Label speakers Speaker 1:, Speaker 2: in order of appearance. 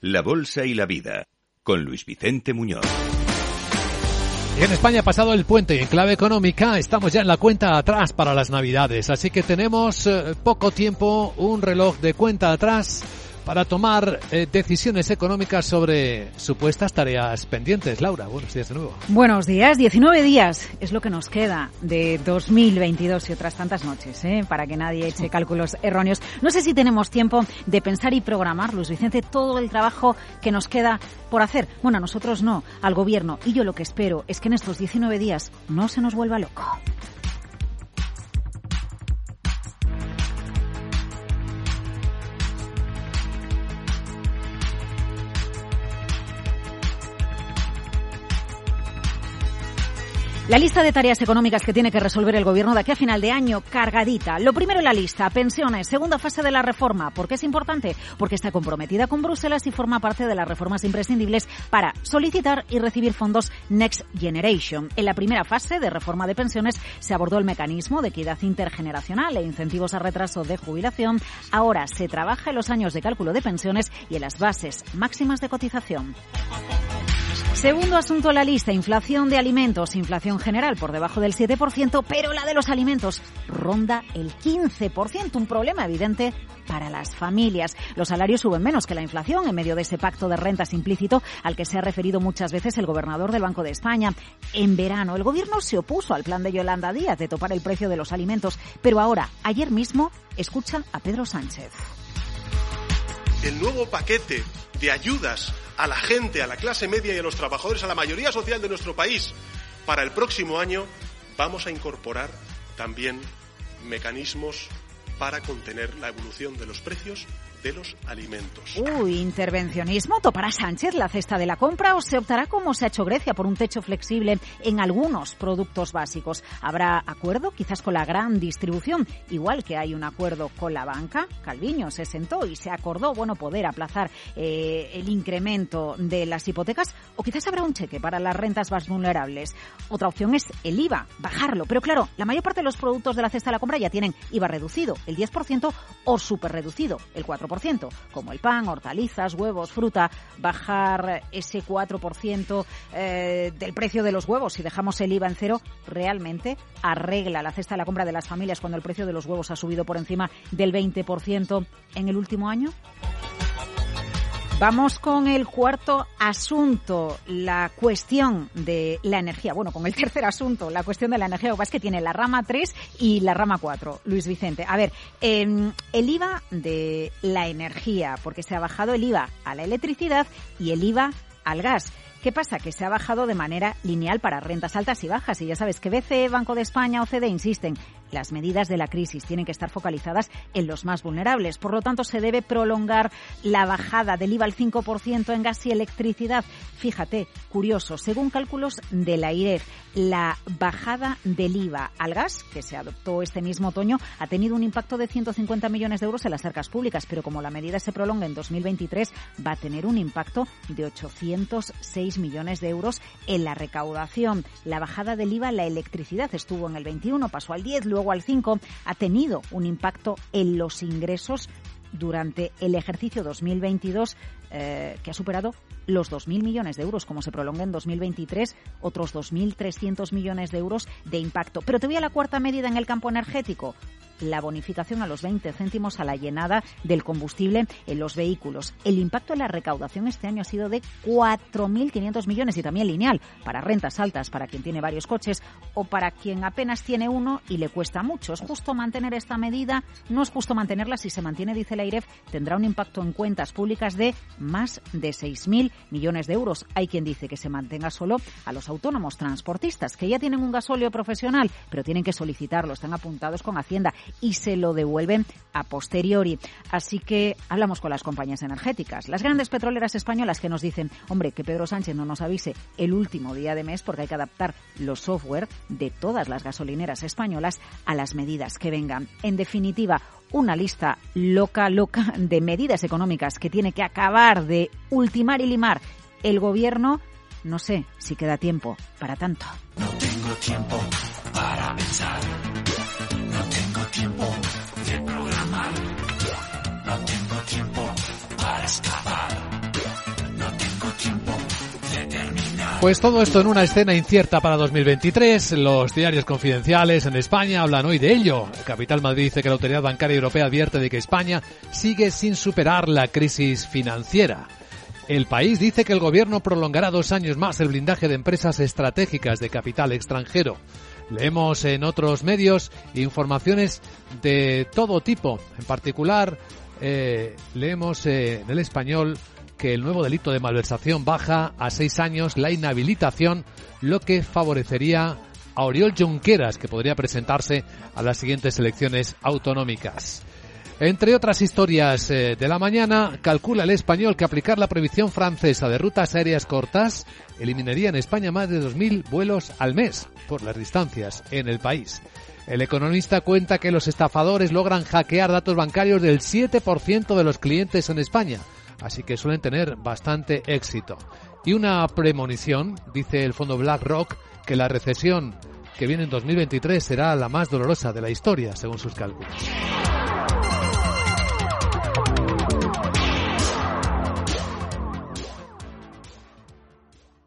Speaker 1: La Bolsa y la Vida, con Luis Vicente Muñoz.
Speaker 2: Y en España ha pasado el puente y en clave económica. Estamos ya en la cuenta atrás para las navidades, así que tenemos eh, poco tiempo, un reloj de cuenta atrás para tomar eh, decisiones económicas sobre supuestas tareas pendientes. Laura, buenos días de nuevo.
Speaker 3: Buenos días, 19 días es lo que nos queda de 2022 y otras tantas noches, ¿eh? para que nadie eche cálculos erróneos. No sé si tenemos tiempo de pensar y programar, Luis Vicente, todo el trabajo que nos queda por hacer. Bueno, a nosotros no, al gobierno. Y yo lo que espero es que en estos 19 días no se nos vuelva loco. La lista de tareas económicas que tiene que resolver el gobierno de aquí a final de año, cargadita. Lo primero en la lista, pensiones, segunda fase de la reforma. ¿Por qué es importante? Porque está comprometida con Bruselas y forma parte de las reformas imprescindibles para solicitar y recibir fondos Next Generation. En la primera fase de reforma de pensiones se abordó el mecanismo de equidad intergeneracional e incentivos a retraso de jubilación. Ahora se trabaja en los años de cálculo de pensiones y en las bases máximas de cotización. Segundo asunto en la lista, inflación de alimentos, inflación general por debajo del 7%, pero la de los alimentos ronda el 15%, un problema evidente para las familias. Los salarios suben menos que la inflación en medio de ese pacto de rentas implícito al que se ha referido muchas veces el gobernador del Banco de España. En verano, el gobierno se opuso al plan de Yolanda Díaz de topar el precio de los alimentos, pero ahora, ayer mismo, escucha a Pedro Sánchez.
Speaker 4: El nuevo paquete de ayudas a la gente, a la clase media y a los trabajadores, a la mayoría social de nuestro país, para el próximo año vamos a incorporar también mecanismos para contener la evolución de los precios de los alimentos.
Speaker 3: Uy, intervencionismo. ¿Topará Sánchez la cesta de la compra o se optará como se ha hecho Grecia por un techo flexible en algunos productos básicos? ¿Habrá acuerdo quizás con la gran distribución? Igual que hay un acuerdo con la banca. Calviño se sentó y se acordó, bueno, poder aplazar eh, el incremento de las hipotecas o quizás habrá un cheque para las rentas más vulnerables. Otra opción es el IVA, bajarlo. Pero claro, la mayor parte de los productos de la cesta de la compra ya tienen IVA reducido, el 10% o súper reducido, el 4% como el pan, hortalizas, huevos, fruta, bajar ese 4% eh, del precio de los huevos si dejamos el IVA en cero, realmente arregla la cesta de la compra de las familias cuando el precio de los huevos ha subido por encima del 20% en el último año? Vamos con el cuarto asunto, la cuestión de la energía. Bueno, con el tercer asunto, la cuestión de la energía. Lo que pasa es que tiene la rama 3 y la rama 4, Luis Vicente. A ver, em, el IVA de la energía, porque se ha bajado el IVA a la electricidad y el IVA al gas. ¿Qué pasa? Que se ha bajado de manera lineal para rentas altas y bajas. Y ya sabes que BCE, Banco de España, OCDE insisten, las medidas de la crisis tienen que estar focalizadas en los más vulnerables. Por lo tanto, se debe prolongar la bajada del IVA al 5% en gas y electricidad. Fíjate, curioso, según cálculos de la IREF, la bajada del IVA al gas, que se adoptó este mismo otoño, ha tenido un impacto de 150 millones de euros en las arcas públicas, pero como la medida se prolonga en 2023, va a tener un impacto de 806 millones de euros en la recaudación. La bajada del IVA en la electricidad estuvo en el 21, pasó al 10, luego al 5, ha tenido un impacto en los ingresos durante el ejercicio 2022 eh, que ha superado los 2.000 millones de euros. Como se prolonga en 2023, otros 2.300 millones de euros de impacto. Pero te voy a la cuarta medida en el campo energético la bonificación a los 20 céntimos a la llenada del combustible en los vehículos. El impacto en la recaudación este año ha sido de 4.500 millones y también lineal para rentas altas, para quien tiene varios coches o para quien apenas tiene uno y le cuesta mucho. ¿Es justo mantener esta medida? No es justo mantenerla. Si se mantiene, dice la IREF, tendrá un impacto en cuentas públicas de más de 6.000 millones de euros. Hay quien dice que se mantenga solo a los autónomos transportistas, que ya tienen un gasóleo profesional, pero tienen que solicitarlo, están apuntados con Hacienda y se lo devuelven a posteriori. Así que hablamos con las compañías energéticas, las grandes petroleras españolas que nos dicen, hombre, que Pedro Sánchez no nos avise el último día de mes porque hay que adaptar los software de todas las gasolineras españolas a las medidas que vengan. En definitiva, una lista loca, loca de medidas económicas que tiene que acabar de ultimar y limar el gobierno. No sé si queda tiempo para tanto.
Speaker 5: No tengo tiempo para pensar
Speaker 2: Pues todo esto en una escena incierta para 2023. Los diarios confidenciales en España hablan hoy de ello. Capital Madrid dice que la Autoridad Bancaria Europea advierte de que España sigue sin superar la crisis financiera. El país dice que el gobierno prolongará dos años más el blindaje de empresas estratégicas de capital extranjero. Leemos en otros medios informaciones de todo tipo. En particular, eh, leemos eh, en el español que el nuevo delito de malversación baja a seis años la inhabilitación, lo que favorecería a Oriol Junqueras, que podría presentarse a las siguientes elecciones autonómicas. Entre otras historias eh, de la mañana, calcula el español que aplicar la prohibición francesa de rutas aéreas cortas eliminaría en España más de 2.000 vuelos al mes por las distancias en el país. El economista cuenta que los estafadores logran hackear datos bancarios del 7% de los clientes en España, así que suelen tener bastante éxito. Y una premonición, dice el fondo BlackRock, que la recesión que viene en 2023 será la más dolorosa de la historia, según sus cálculos.